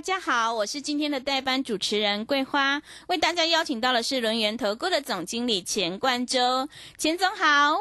大家好，我是今天的代班主持人桂花，为大家邀请到的是轮源投顾的总经理钱冠洲，钱总好。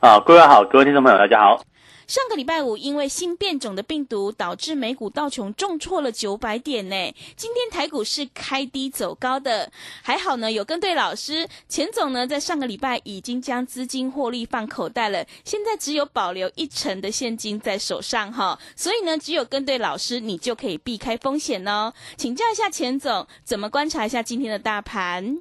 啊，各位好，各位听众朋友，大家好。上个礼拜五，因为新变种的病毒导致美股道琼重挫了九百点呢。今天台股是开低走高的，还好呢，有跟对老师。钱总呢，在上个礼拜已经将资金获利放口袋了，现在只有保留一成的现金在手上哈。所以呢，只有跟对老师，你就可以避开风险哦。请教一下钱总，怎么观察一下今天的大盘？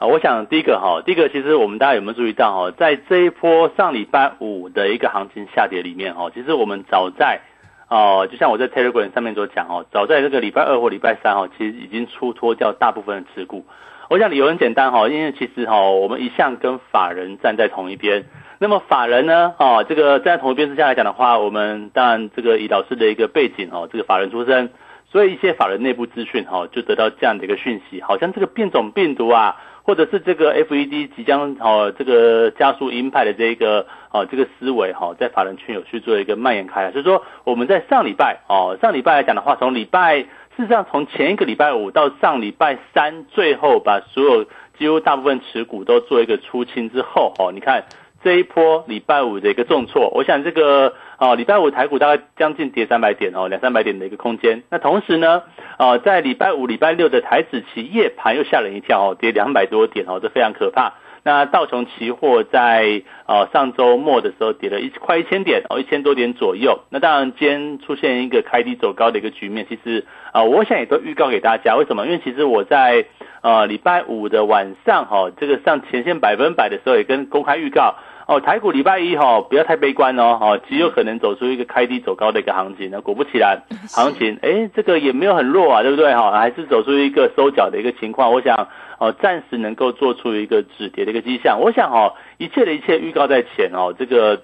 啊，我想第一个哈，第一个其实我们大家有没有注意到哈，在这一波上礼拜五的一个行情下跌里面哈，其实我们早在哦，就像我在 Telegram 上面所讲哦，早在这个礼拜二或礼拜三哈，其实已经出脱掉大部分的持股。我想理由很简单哈，因为其实哈，我们一向跟法人站在同一边。那么法人呢，哦，这个站在同一边之下来讲的话，我们当然这个以老师的一个背景哦，这个法人出身，所以一些法人内部资讯哈，就得到这样的一个讯息，好像这个变种病毒啊。或者是这个 FED 即将哦，这个加速鹰派的这个哦，这个思维哈，在法人圈有去做一个蔓延开来。所以说，我们在上礼拜哦，上礼拜来讲的话，从礼拜事实上从前一个礼拜五到上礼拜三，最后把所有几乎大部分持股都做一个出清之后哦，你看这一波礼拜五的一个重挫，我想这个。啊，礼拜五台股大概将近跌三百点哦，两三百点的一个空间。那同时呢，啊，在礼拜五、礼拜六的台指期夜盘又吓人一跳哦，跌两百多点哦，这非常可怕。那道琼期货在呃上周末的时候跌了一快一千点哦，一千多点左右。那当然今天出现一个开低走高的一个局面，其实啊，我想也都预告给大家。为什么？因为其实我在呃礼拜五的晚上哈，这个上前线百分百的时候也跟公开预告。哦，台股礼拜一哈不要太悲观哦，哈极有可能走出一个开低走高的一个行情。那果不其然，行情哎这个也没有很弱啊，对不对哈？还是走出一个收脚的一个情况。我想哦，暂时能够做出一个止跌的一个迹象。我想哦，一切的一切预告在前哦，这个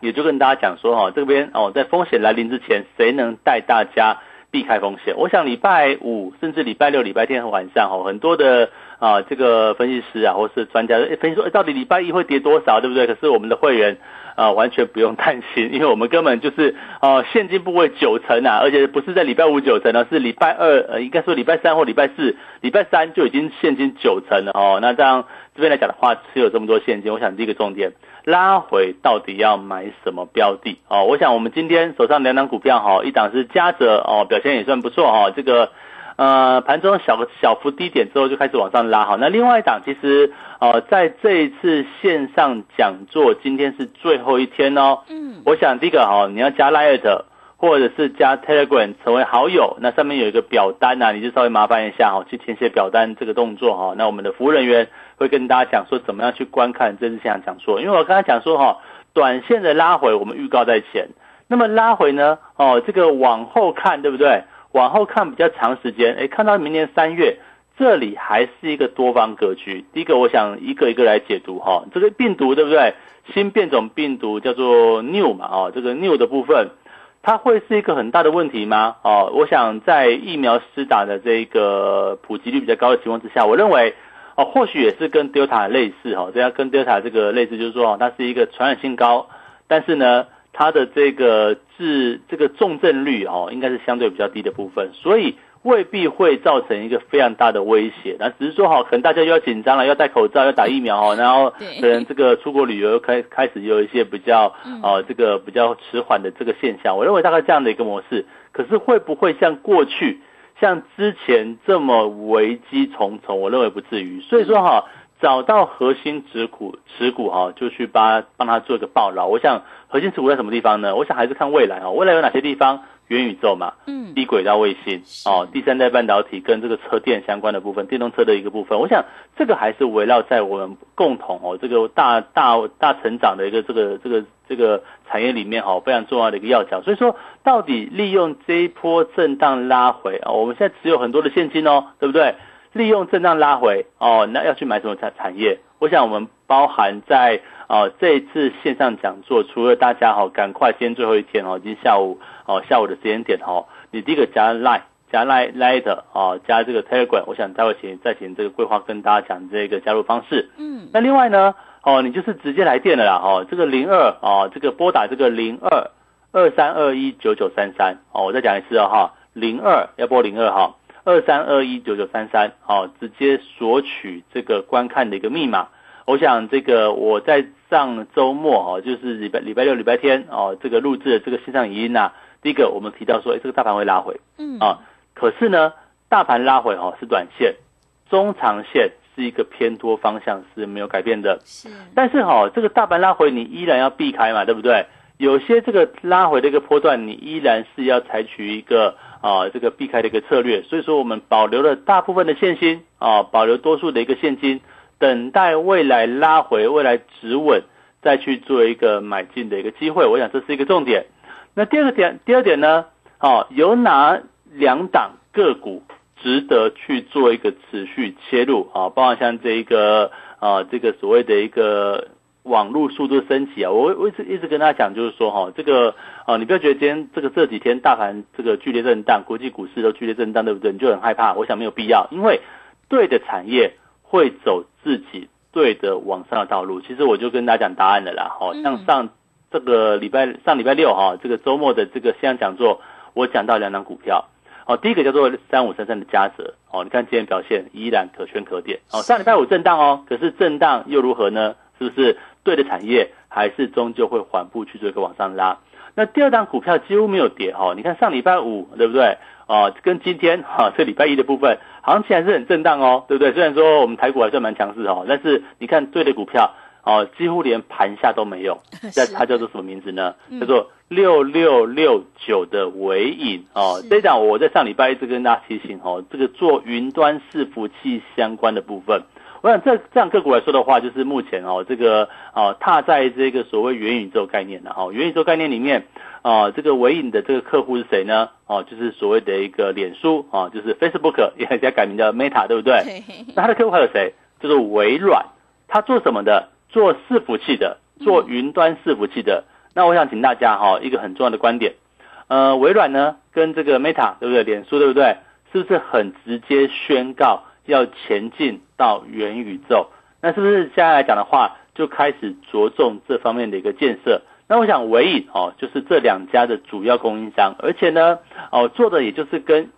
也就跟大家讲说哈，这边哦在风险来临之前，谁能带大家避开风险？我想礼拜五甚至礼拜六、礼拜天晚上哈，很多的。啊，这个分析师啊，或是专家分析说，到底礼拜一会跌多少，对不对？可是我们的会员啊，完全不用担心，因为我们根本就是啊，现金部位九成啊，而且不是在礼拜五九成呢，是礼拜二呃，应该说礼拜三或礼拜四，礼拜三就已经现金九成了哦。那这样这边来讲的话，持有这么多现金，我想第一个重点拉回到底要买什么标的哦？我想我们今天手上两档股票哈，一档是嘉泽哦，表现也算不错哈，这个。呃，盘中小个小幅低点之后就开始往上拉，好，那另外一档其实呃，在这一次线上讲座，今天是最后一天哦。嗯，我想第一个哈，你要加 Light 或者是加 Telegram 成为好友，那上面有一个表单呐，你就稍微麻烦一下哈，去填写表单这个动作哈。那我们的服务人员会跟大家讲说怎么样去观看这次线上讲座，因为我刚才讲说哈，短线的拉回我们预告在前，那么拉回呢，哦，这个往后看对不对？往后看比较长时间，哎，看到明年三月，这里还是一个多方格局。第一个，我想一个一个来解读哈，这个病毒对不对？新变种病毒叫做 new 嘛，哦，这个 new 的部分，它会是一个很大的问题吗？哦，我想在疫苗施打的这个普及率比较高的情况之下，我认为哦，或许也是跟 Delta 类似哈，这样跟 Delta 这个类似，就是说它是一个传染性高，但是呢。它的这个治这个重症率哦，应该是相对比较低的部分，所以未必会造成一个非常大的威胁。那只是说哈，可能大家又要紧张了，要戴口罩，要打疫苗哦，然后可能这个出国旅游又开开始有一些比较呃这个比较迟缓的这个现象。我认为大概这样的一个模式，可是会不会像过去像之前这么危机重重？我认为不至于。所以说哈。找到核心持股持股哈，就去帮帮他做一个报牢。我想核心持股在什么地方呢？我想还是看未来哦。未来有哪些地方？元宇宙嘛，嗯，低轨道卫星哦，第三代半导体跟这个车电相关的部分，电动车的一个部分。我想这个还是围绕在我们共同哦这个大大大成长的一个这个这个这个产业里面哈，非常重要的一个要角。所以说，到底利用这一波震荡拉回啊，我们现在持有很多的现金哦，对不对？利用震荡拉回哦，那要去买什么产产业？我想我们包含在哦这一次线上讲座，除了大家哈赶快今天最后一天哦，今天下午哦下午的时间点哦，你第一个加 line 加 line line 哦，加这个 telegram，我想待会请再请这个规划跟大家讲这个加入方式。嗯，那另外呢哦，你就是直接来电了啦哦，这个零二哦，这个拨打这个零二二三二一九九三三哦，我再讲一次哦哈，零二要拨零二哈。二三二一九九三三，好，直接索取这个观看的一个密码。我想这个我在上周末哦，就是礼拜礼拜六、礼拜天哦，这个录制的这个线上语音呐。第一个我们提到说，哎，这个大盘会拉回，嗯啊，可是呢，大盘拉回哦是短线，中长线是一个偏多方向是没有改变的。是，但是哈，这个大盘拉回你依然要避开嘛，对不对？有些这个拉回的一个波段，你依然是要采取一个。啊，这个避开的一个策略，所以说我们保留了大部分的现金啊，保留多数的一个现金，等待未来拉回、未来止稳，再去做一个买进的一个机会。我想这是一个重点。那第二个点，第二点呢，啊，有哪两档个股值得去做一个持续切入啊？包括像这一个啊，这个所谓的一个。网络速度升级啊，我我一直一直跟大家讲，就是说哈，这个啊，你不要觉得今天这个这几天大盘这个剧烈震荡，国际股市都剧烈震荡，对不对？你就很害怕。我想没有必要，因为对的产业会走自己对的往上的道路。其实我就跟大家讲答案了啦，好像上这个礼拜上礼拜六哈，这个周末的这个线上讲座，我讲到两档股票，哦，第一个叫做三五三三的嘉泽，哦，你看今天表现依然可圈可点，哦，上礼拜五震荡哦，可是震荡又如何呢？是不是？对的产业还是终究会缓步去做一个往上拉。那第二档股票几乎没有跌哈，你看上礼拜五对不对？啊，跟今天哈这礼拜一的部分行情还是很震荡哦，对不对？虽然说我们台股还算蛮强势哦，但是你看对的股票哦，几乎连盘下都没有。那它叫做什么名字呢？叫做六六六九的尾影哦。这一档我在上礼拜一直跟大家提醒哦，这个做云端伺服器相关的部分。我想这这样个股来说的话，就是目前哦，这个啊踏在这个所谓元宇宙概念的哈，元宇宙概念里面啊，这个微影的这个客户是谁呢？哦，就是所谓的一个脸书啊，就是 Facebook 也在改名叫 Meta，对不对？那他的客户还有谁？就是微软，他做什么的？做伺服器的，做云端伺服器的。那我想请大家哈，一个很重要的观点，呃，微软呢跟这个 Meta 对不对？脸书对不对？是不是很直接宣告？要前进到元宇宙，那是不是现在来讲的话，就开始着重这方面的一个建设？那我想唯影哦，就是这两家的主要供应商，而且呢，哦做的也就是跟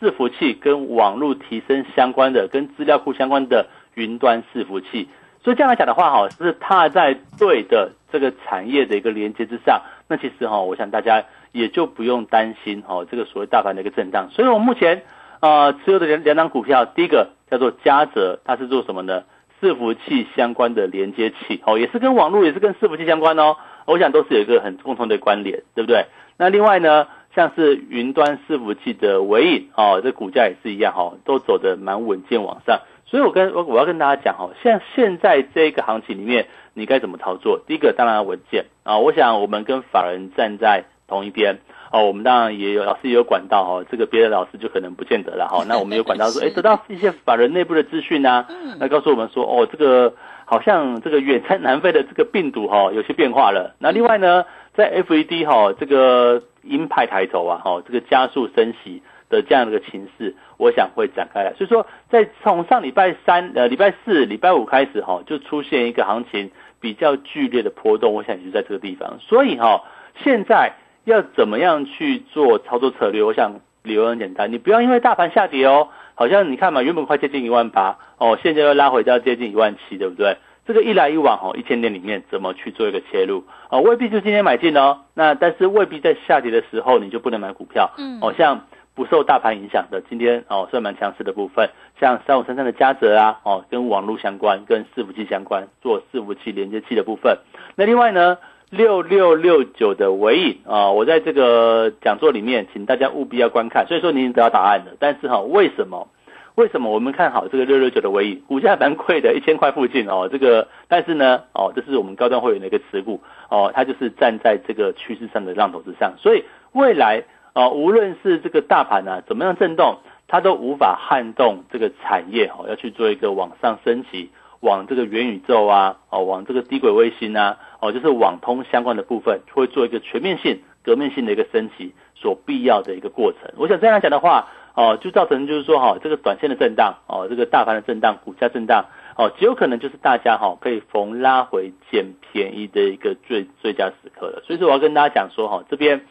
伺服器、跟网络提升相关的、跟资料库相关的云端伺服器。所以这样来讲的话，哈，是踏在对的这个产业的一个连接之上。那其实哈，我想大家也就不用担心哈，这个所谓大盘的一个震荡。所以我目前。啊，持有的两两档股票，第一个叫做嘉泽，它是做什么呢？伺服器相关的连接器，哦，也是跟网络，也是跟伺服器相关哦。我想都是有一个很共同的关联，对不对？那另外呢，像是云端伺服器的尾影，哦，这股价也是一样，哈，都走得蛮稳健往上。所以我跟我我要跟大家讲，哈，像现在这个行情里面，你该怎么操作？第一个当然要稳健啊，我想我们跟法人站在同一边。哦，我们当然也有老师也有管道哦，这个别的老师就可能不见得了哈。那我们有管道说，哎，得到一些法人内部的资讯啊，那告诉我们说，哦，这个好像这个远在南非的这个病毒哈 有些变化了。那另外呢，在 FED 哈这个鹰派抬头啊，哈这个加速升息的这样的一个情势，我想会展开来。所以说，在从上礼拜三呃礼拜四礼拜五开始哈，就出现一个行情比较剧烈的波动，我想就在这个地方。所以哈，现在。要怎么样去做操作策略？我想理由很简单，你不要因为大盘下跌哦，好像你看嘛，原本快接近一万八哦，现在又拉回到接近一万七，对不对？这个一来一往哦，一千点里面怎么去做一个切入哦？未必就今天买进哦，那但是未必在下跌的时候你就不能买股票。嗯，哦，像不受大盘影响的，今天哦算蛮强势的部分，像三五三三的嘉泽啊，哦跟网络相关、跟伺服器相关，做伺服器连接器的部分。那另外呢？六六六九的尾影啊，我在这个讲座里面，请大家务必要观看。所以说您得到答案了，但是哈，为什么？为什么我们看好这个六六九的尾影？股价蛮贵的，一千块附近哦。这个，但是呢，哦，这是我们高端会员的一个持股哦，它就是站在这个趋势上的浪头之上。所以未来啊，无论是这个大盘啊怎么样震动。它都无法撼动这个产业哦，要去做一个往上升级，往这个元宇宙啊，哦，往这个低轨卫星啊，哦，就是网通相关的部分，会做一个全面性、革命性的一个升级所必要的一个过程。我想这样讲的话，哦，就造成就是说哈，这个短线的震荡，哦，这个大盘的震荡，股价震荡，哦，极有可能就是大家哈可以逢拉回捡便宜的一个最最佳时刻了。所以说我要跟大家讲说哈，这边。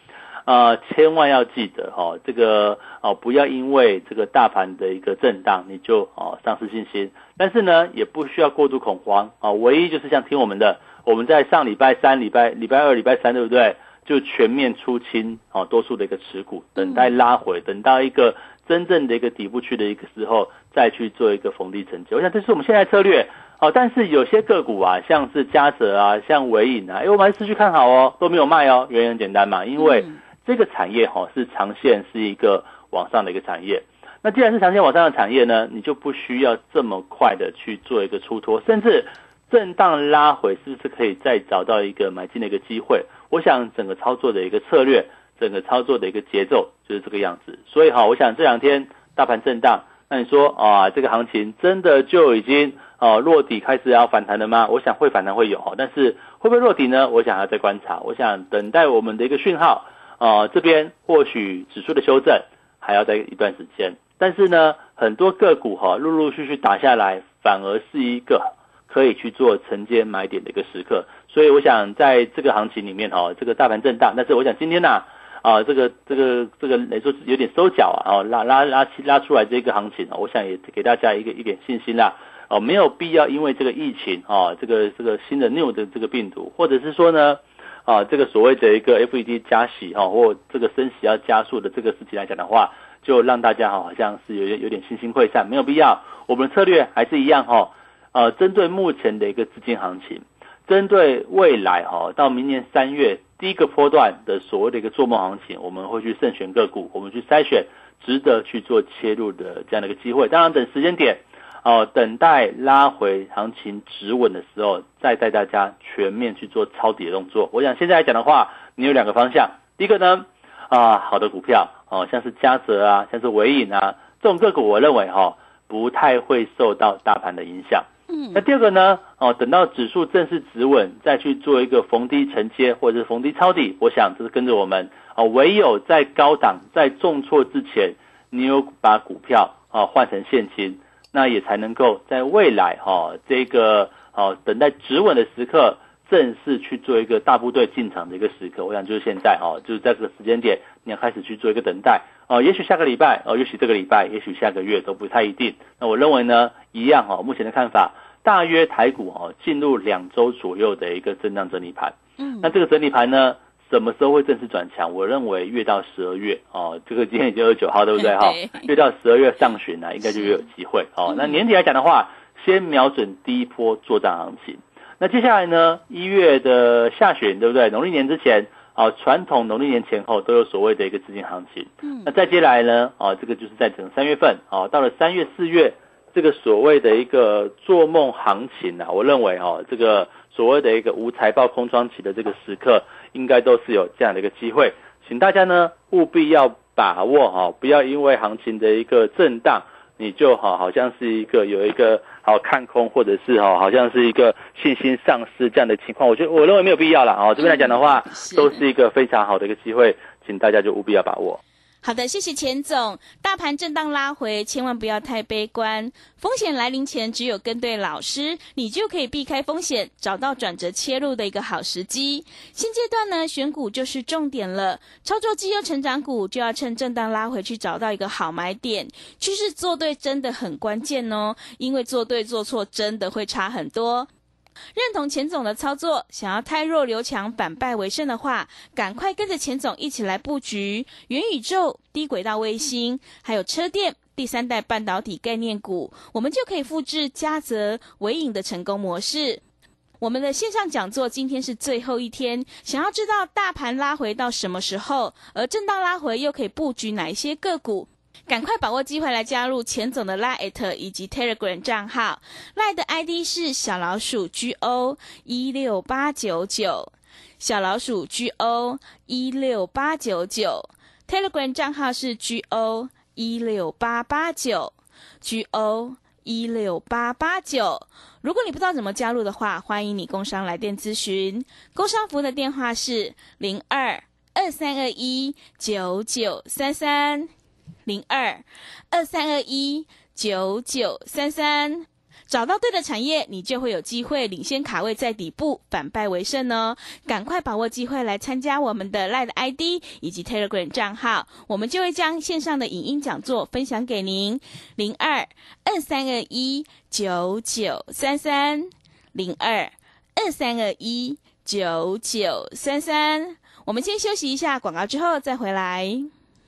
啊，千万要记得哈，这个哦，不要因为这个大盘的一个震荡，你就哦丧失信心。但是呢，也不需要过度恐慌啊。唯一就是像听我们的，我们在上礼拜三、礼拜礼拜二、礼拜三，对不对？就全面出清哦，多数的一个持股，等待拉回，等到一个真正的一个底部区的一个时候，再去做一个逢低承接。我想这是我们现在策略哦。但是有些个股啊，像是嘉泽啊，像伟影啊，哎，我们还是持续看好哦，都没有卖哦。原因很简单嘛，因为。这个产业哈是长线是一个往上的一个产业，那既然是长线往上的产业呢，你就不需要这么快的去做一个出脱，甚至震荡拉回，是不是可以再找到一个买进的一个机会？我想整个操作的一个策略，整个操作的一个节奏就是这个样子。所以哈，我想这两天大盘震荡，那你说啊，这个行情真的就已经啊落底开始要反弹了吗？我想会反弹会有哈，但是会不会落底呢？我想还要再观察，我想等待我们的一个讯号。啊，这边或许指数的修正还要在一段时间，但是呢，很多个股哈陆陆续续打下来，反而是一个可以去做承接买点的一个时刻。所以我想在这个行情里面哈，这个大盘震荡，但是我想今天呢，啊，这个这个这个来说有点收脚啊，拉拉拉拉出来这个行情啊，我想也给大家一个一点信心啦。哦，没有必要因为这个疫情啊，这个这个新的 new 的这个病毒，或者是说呢。啊，这个所谓的一个 FED 加息哈，或这个升息要加速的这个事情来讲的话，就让大家哈好像是有有点信心溃散，没有必要。我们的策略还是一样哈，呃，针对目前的一个资金行情，针对未来哈到明年三月第一个波段的所谓的一个做梦行情，我们会去慎选个股，我们去筛选值得去做切入的这样的一个机会。当然，等时间点。哦，等待拉回行情止稳的时候，再带大家全面去做抄底的动作。我想现在来讲的话，你有两个方向。第一个呢，啊，好的股票，哦，像是嘉泽啊，像是伟影啊，这种个股，我认为哈，不太会受到大盘的影响。嗯。那第二个呢，哦，等到指数正式止稳，再去做一个逢低承接或者是逢低抄底，我想这是跟着我们。哦，唯有在高档在重挫之前，你有把股票啊换成现金。那也才能够在未来哈这个哦等待止稳的时刻，正式去做一个大部队进场的一个时刻。我想就是现在哈，就是在这个时间点，你要开始去做一个等待哦。也许下个礼拜哦，也许这个礼拜，也许下个月都不太一定。那我认为呢，一样哈，目前的看法，大约台股哈进入两周左右的一个震荡整理盘。嗯，那这个整理盘呢？什么时候会正式转强？我认为越到十二月哦，这个今天已经二十九号，对不对 哈？越到十二月上旬呢，应该就越有机会哦。那年底来讲的话，先瞄准第一波作战行情。那接下来呢，一月的下旬，对不对？农历年之前啊，传统农历年前后都有所谓的一个资金行情。嗯。那再接下来呢，啊，这个就是在整三月份啊，到了三月四月，这个所谓的一个做梦行情啊，我认为哦，这个所谓的一个无财报空窗期的这个时刻。应该都是有这样的一个机会，请大家呢务必要把握哈，不要因为行情的一个震荡，你就好好像是一个有一个好看空，或者是哈好像是一个信心丧失这样的情况。我觉得我认为没有必要了哦，这边来讲的话，都是一个非常好的一个机会，请大家就务必要把握。好的，谢谢钱总。大盘震荡拉回，千万不要太悲观。风险来临前，只有跟对老师，你就可以避开风险，找到转折切入的一个好时机。现阶段呢，选股就是重点了。操作绩优成长股，就要趁震荡拉回去找到一个好买点。趋势做对真的很关键哦，因为做对做错真的会差很多。认同钱总的操作，想要太弱留强、反败为胜的话，赶快跟着钱总一起来布局元宇宙、低轨道卫星，还有车电、第三代半导体概念股，我们就可以复制嘉泽、伟影的成功模式。我们的线上讲座今天是最后一天，想要知道大盘拉回到什么时候，而震荡拉回又可以布局哪一些个股？赶快把握机会来加入钱总的 Line 以及 Telegram 账号，Line 的 ID 是小老鼠 GO 一六八九九，小老鼠 GO 一六八九九，Telegram 账号是 GO 一六八八九，G O 一六八八九。如果你不知道怎么加入的话，欢迎你工商来电咨询。工商服务的电话是零二二三二一九九三三零二二三二一九九三三。找到对的产业，你就会有机会领先卡位在底部，反败为胜哦！赶快把握机会来参加我们的 Line ID 以及 Telegram 账号，我们就会将线上的影音讲座分享给您。零二二三二一九九三三零二二三二一九九三三。我们先休息一下广告，之后再回来。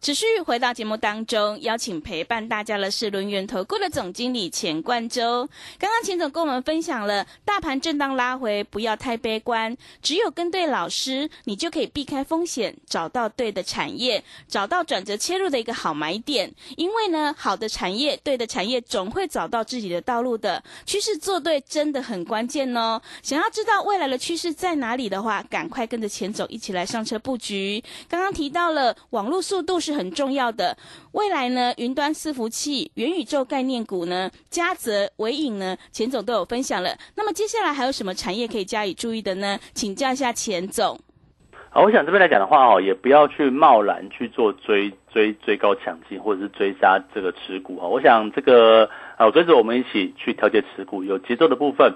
持续回到节目当中，邀请陪伴大家的是轮源投顾的总经理钱冠洲。刚刚钱总跟我们分享了大盘震荡拉回，不要太悲观，只有跟对老师，你就可以避开风险，找到对的产业，找到转折切入的一个好买点。因为呢，好的产业，对的产业，总会找到自己的道路的。趋势做对真的很关键哦。想要知道未来的趋势在哪里的话，赶快跟着钱总一起来上车布局。刚刚提到了网络速度是。是很重要的。未来呢，云端伺服器、元宇宙概念股呢，嘉泽、伟影呢，钱总都有分享了。那么接下来还有什么产业可以加以注意的呢？请教一下钱总。好，我想这边来讲的话哦，也不要去贸然去做追追追高抢进，或者是追杀这个持股哈。我想这个啊，跟着我们一起去调节持股，有节奏的部分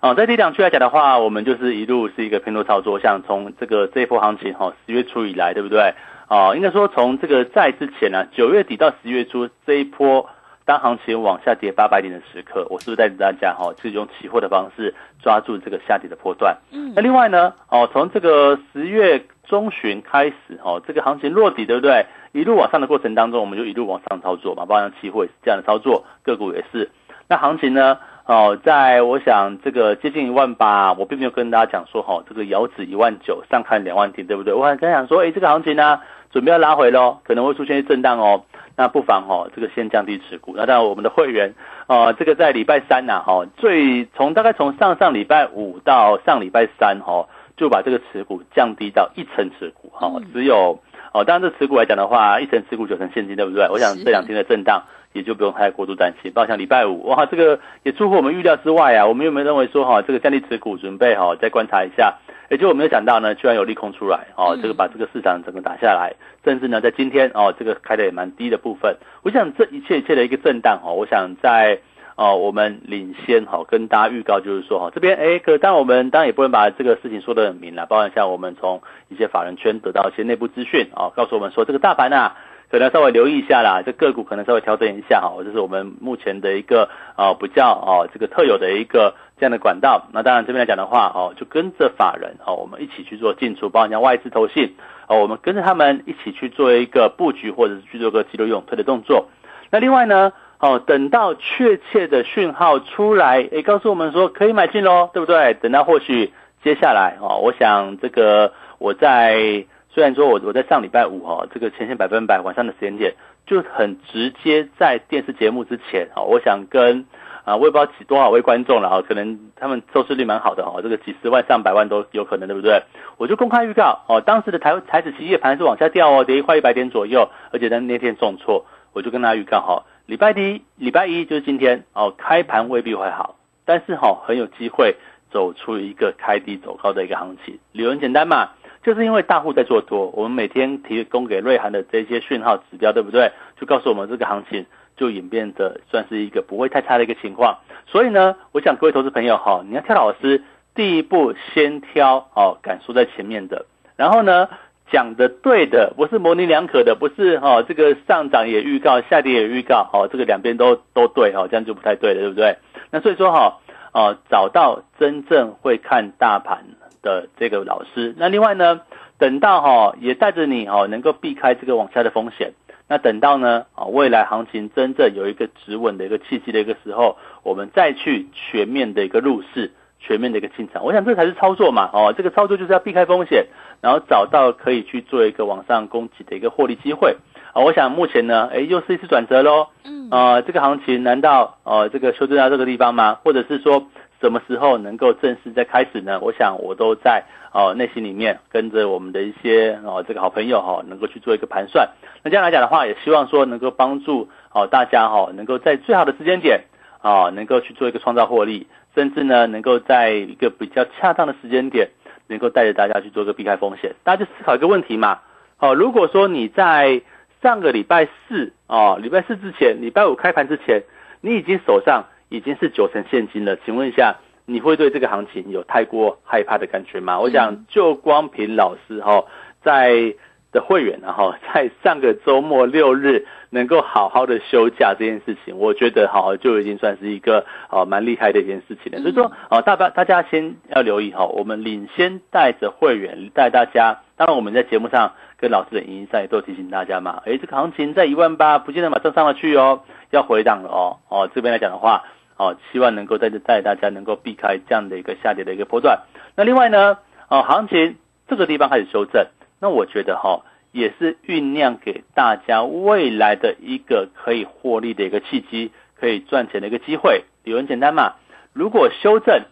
啊，在低档区来讲的话，我们就是一路是一个偏多操作，像从这个这一波行情哈，十月初以来，对不对？哦，应该说从这个在之前呢，九月底到十月初这一波，当行情往下跌八百点的时刻，我是不是带着大家哈，是用期货的方式抓住这个下跌的波段？嗯，那另外呢，哦，从这个十月中旬开始，哦，这个行情落底，对不对？一路往上的过程当中，我们就一路往上操作嘛，包括期货也是这样的操作，个股也是。那行情呢？哦，在我想这个接近一万八，我并没有跟大家讲说哈，这个遥指一万九，上看两万点，对不对？我还跟讲说，哎，这个行情呢？准备要拉回喽，可能会出现震荡哦。那不妨哦，这个先降低持股。那当然，我们的会员啊，这个在礼拜三呐，哈，最从大概从上上礼拜五到上礼拜三哈，就把这个持股降低到一成持股哈，只有哦，当然这持股来讲的话，一成持股九成现金，对不对？我想这两天的震荡也就不用太过度担心。包括像礼拜五哇，这个也出乎我们预料之外啊。我们有没有认为说哈，这个降低持股，准备哈再观察一下？也就我没有想到呢，居然有利空出来哦，这个把这个市场整个打下来，甚至呢在今天哦，这个开的也蛮低的部分。我想这一切一切的一个震荡哦，我想在哦我们领先哈，跟大家预告就是说哈，这边哎，可当然我们当然也不能把这个事情说得很明了，包含像我们从一些法人圈得到一些内部资讯啊，告诉我们说这个大盘啊。可能稍微留意一下啦，这个股可能稍微调整一下哈，这是我们目前的一个啊比较哦这个特有的一个这样的管道。那当然这边来讲的话哦，就跟着法人哦，我们一起去做进出，包括像外资投信哦，我们跟着他们一起去做一个布局，或者是去做个急流勇退的动作。那另外呢哦，等到确切的讯号出来，诶，告诉我们说可以买进喽，对不对？等到或许接下来哦，我想这个我在。虽然说我我在上礼拜五哈，这个前线百分百晚上的时间点就很直接在电视节目之前啊，我想跟啊我也不知道几多少位观众了啊，可能他们收视率蛮好的哈，这个几十万上百万都有可能，对不对？我就公开预告哦，当时的台台子期夜盘是往下掉哦，跌一块一百点左右，而且在那天重挫，我就跟大家预告哈，礼拜一礼拜一就是今天哦，开盘未必会好，但是哈很有机会走出一个开低走高的一个行情。理由很简单嘛，就是因为大户在做多，我们每天提供给瑞涵的这些讯号指标，对不对？就告诉我们这个行情就演变的算是一个不会太差的一个情况。所以呢，我想各位投资朋友哈，你要挑老师，第一步先挑哦敢说在前面的，然后呢。讲的对的，不是模棱两可的，不是哈，这个上涨也预告，下跌也预告，哦，这个两边都都对哦，这样就不太对了，对不对？那所以说哈，哦，找到真正会看大盘的这个老师，那另外呢，等到哈也带着你哈能够避开这个往下的风险，那等到呢啊未来行情真正有一个止稳的一个契机的一个时候，我们再去全面的一个入市。全面的一个进场，我想这才是操作嘛，哦，这个操作就是要避开风险，然后找到可以去做一个往上攻击的一个获利机会啊。我想目前呢，哎，又是一次转折喽，嗯，啊，这个行情难道呃这个修正到这个地方吗？或者是说什么时候能够正式再开始呢？我想我都在哦内心里面跟着我们的一些哦这个好朋友哈，能够去做一个盘算。那这样来讲的话，也希望说能够帮助哦大家哈，能够在最好的时间点啊，能够去做一个创造获利。甚至呢，能够在一个比较恰当的时间点，能够带着大家去做一个避开风险。大家就思考一个问题嘛，哦，如果说你在上个礼拜四哦，礼拜四之前，礼拜五开盘之前，你已经手上已经是九成现金了，请问一下，你会对这个行情有太过害怕的感觉吗？我想就光凭老师哈，在。的会员，然后在上个周末六日能够好好的休假这件事情，我觉得好就已经算是一个哦蛮厉害的一件事情了。所以说哦，大家大家先要留意哈，我们领先带着会员带大家，当然我们在节目上跟老师的影音上也都提醒大家嘛，诶，这个行情在一万八，不见得马上上得去哦，要回档了哦哦，这边来讲的话哦，希望能够在这带大家能够避开这样的一个下跌的一个波段。那另外呢哦，行情这个地方开始修正。那我觉得哈，也是酝酿给大家未来的一个可以获利的一个契机，可以赚钱的一个机会。理由很简单嘛，如果修正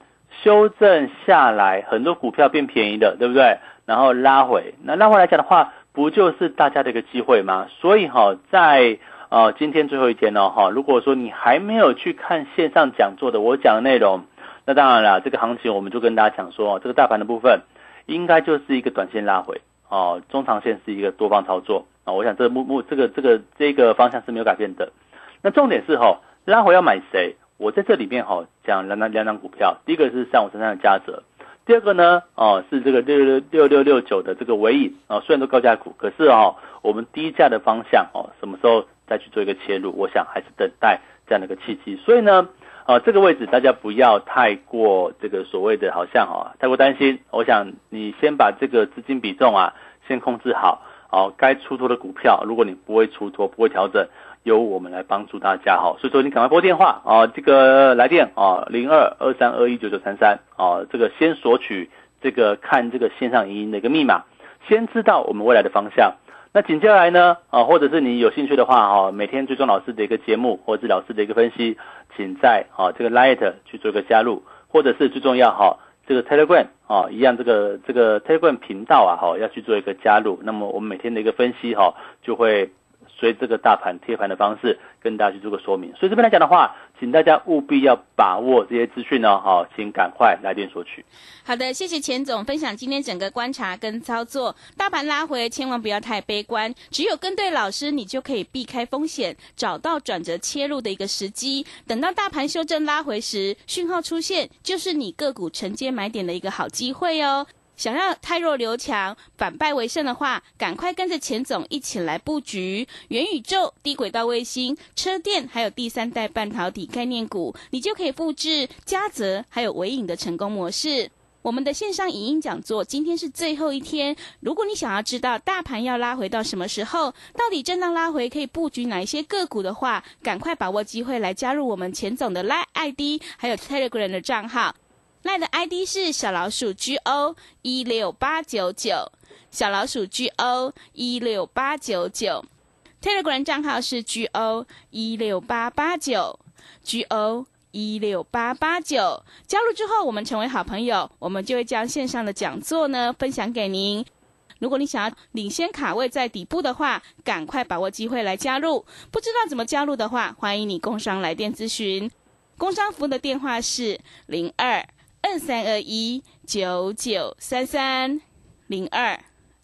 修正下来，很多股票变便宜的，对不对？然后拉回，那拉回来讲的话，不就是大家的一个机会吗？所以哈，在呃今天最后一天了哈，如果说你还没有去看线上讲座的我讲的内容，那当然了，这个行情我们就跟大家讲说，这个大盘的部分应该就是一个短线拉回。哦，中长线是一个多方操作啊，我想这目目这个这个这个方向是没有改变的。那重点是哈，拉回要买谁？我在这里面哈讲两两两张股票，第一个是三五三三的嘉泽，第二个呢哦是这个六六六六六九的这个尾影啊，虽然都高价股，可是哦我们低价的方向哦什么时候再去做一个切入？我想还是等待这样的一个契机。所以呢。啊，这个位置大家不要太过这个所谓的好像啊，太过担心。我想你先把这个资金比重啊，先控制好。好，该出脱的股票，如果你不会出脱，不会调整，由我们来帮助大家哈。所以说你赶快拨电话啊，这个来电啊，零二二三二一九九三三啊，这个先索取这个看这个线上影音的一个密码，先知道我们未来的方向。那紧接下来呢？啊，或者是你有兴趣的话，哈，每天追踪老师的一个节目，或者是老师的一个分析，请在啊这个 Light 去做一个加入，或者是最重要哈，这个 Telegram 啊，一样这个这个 Telegram 频道啊，哈，要去做一个加入。那么我们每天的一个分析哈，就会。所以这个大盘贴盘的方式跟大家去做个说明。所以这边来讲的话，请大家务必要把握这些资讯呢，好，请赶快来电索取。好的，谢谢钱总分享今天整个观察跟操作。大盘拉回，千万不要太悲观，只有跟对老师，你就可以避开风险，找到转折切入的一个时机。等到大盘修正拉回时，讯号出现，就是你个股承接买点的一个好机会哦。想要太弱留强，反败为胜的话，赶快跟着钱总一起来布局元宇宙、低轨道卫星、车电，还有第三代半导体概念股，你就可以复制嘉泽还有维影的成功模式。我们的线上影音讲座今天是最后一天，如果你想要知道大盘要拉回到什么时候，到底震荡拉回可以布局哪一些个股的话，赶快把握机会来加入我们钱总的 Line ID，还有 Telegram 的账号。赖的 ID 是小老鼠 GO 一六八九九，小老鼠 GO 一六八九九，Telegram 账号是 GO 一六八八九，GO 一六八八九。加入之后，我们成为好朋友，我们就会将线上的讲座呢分享给您。如果你想要领先卡位在底部的话，赶快把握机会来加入。不知道怎么加入的话，欢迎你工商来电咨询。工商服务的电话是零二二三二一九九三三零二。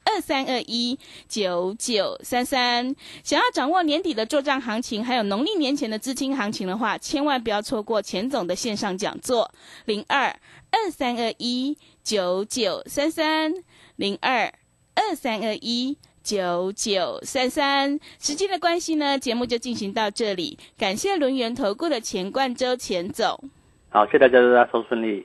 二三二一九九三三，想要掌握年底的做账行情，还有农历年前的资金行情的话，千万不要错过钱总的线上讲座。零二二三二一九九三三，零二二三二一九九三三。时间的关系呢，节目就进行到这里。感谢轮圆投顾的钱冠周钱总。好，谢谢大家，大家收顺利。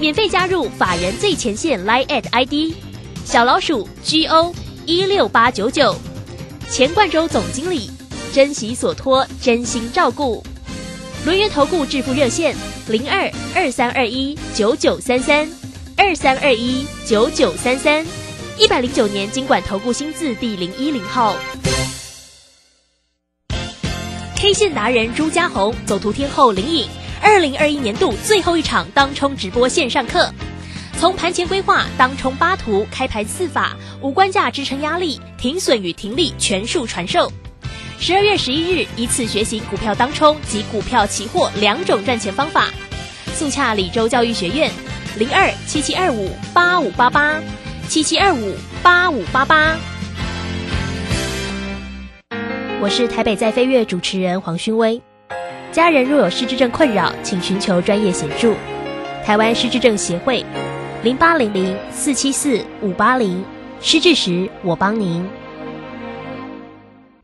免费加入法人最前线 Line at ID 小老鼠 GO 一六八九九，钱冠洲总经理，珍惜所托，真心照顾。轮源投顾致富热线零二二三二一九九三三二三二一九九三三，一百零九年经管投顾新字第零一零号。K 线达人朱家红，走图天后林颖。二零二一年度最后一场当冲直播线上课，从盘前规划、当冲八图、开盘四法、五关价支撑压力、停损与停利全数传授。十二月十一日一次学习股票当冲及股票期货两种赚钱方法。速洽李州教育学院零二七七二五八五八八七七二五八五八八。我是台北在飞跃主持人黄勋威。家人若有失智症困扰，请寻求专业协助。台湾失智症协会，零八零零四七四五八零，失智时我帮您。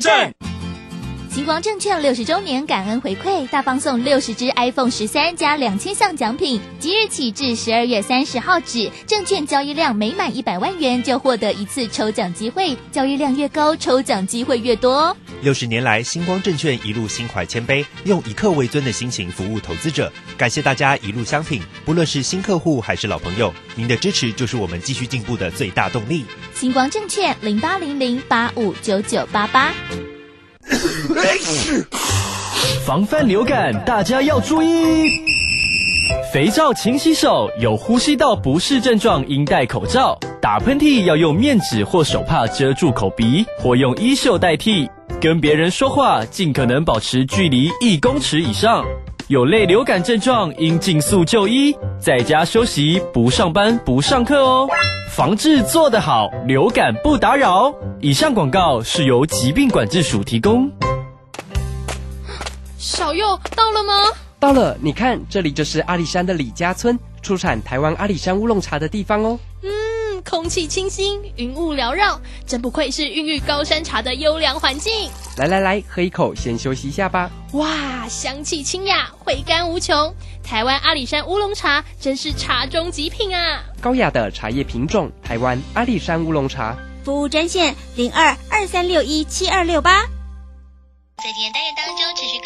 证。星光证券六十周年感恩回馈，大放送六十支 iPhone 十三加两千项奖品，即日起至十二月三十号止，证券交易量每满一百万元就获得一次抽奖机会，交易量越高，抽奖机会越多。六十年来，星光证券一路心怀谦卑，用以客为尊的心情服务投资者，感谢大家一路相挺，不论是新客户还是老朋友，您的支持就是我们继续进步的最大动力。星光证券零八零零八五九九八八。防范流感，大家要注意。肥皂勤洗手，有呼吸道不适症状应戴口罩。打喷嚏要用面纸或手帕遮住口鼻，或用衣袖代替。跟别人说话尽可能保持距离一公尺以上。有类流感症状应尽速就医，在家休息，不上班，不上课哦。防治做得好，流感不打扰。以上广告是由疾病管制署提供。小右到了吗？到了，你看，这里就是阿里山的李家村，出产台湾阿里山乌龙茶的地方哦。嗯，空气清新，云雾缭绕，真不愧是孕育高山茶的优良环境。来来来，喝一口，先休息一下吧。哇，香气清雅，回甘无穷。台湾阿里山乌龙茶真是茶中极品啊！高雅的茶叶品种，台湾阿里山乌龙茶。服务专线零二二三六一七二六八。在今天单元当中，持续跟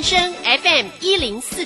正声 FM 一零四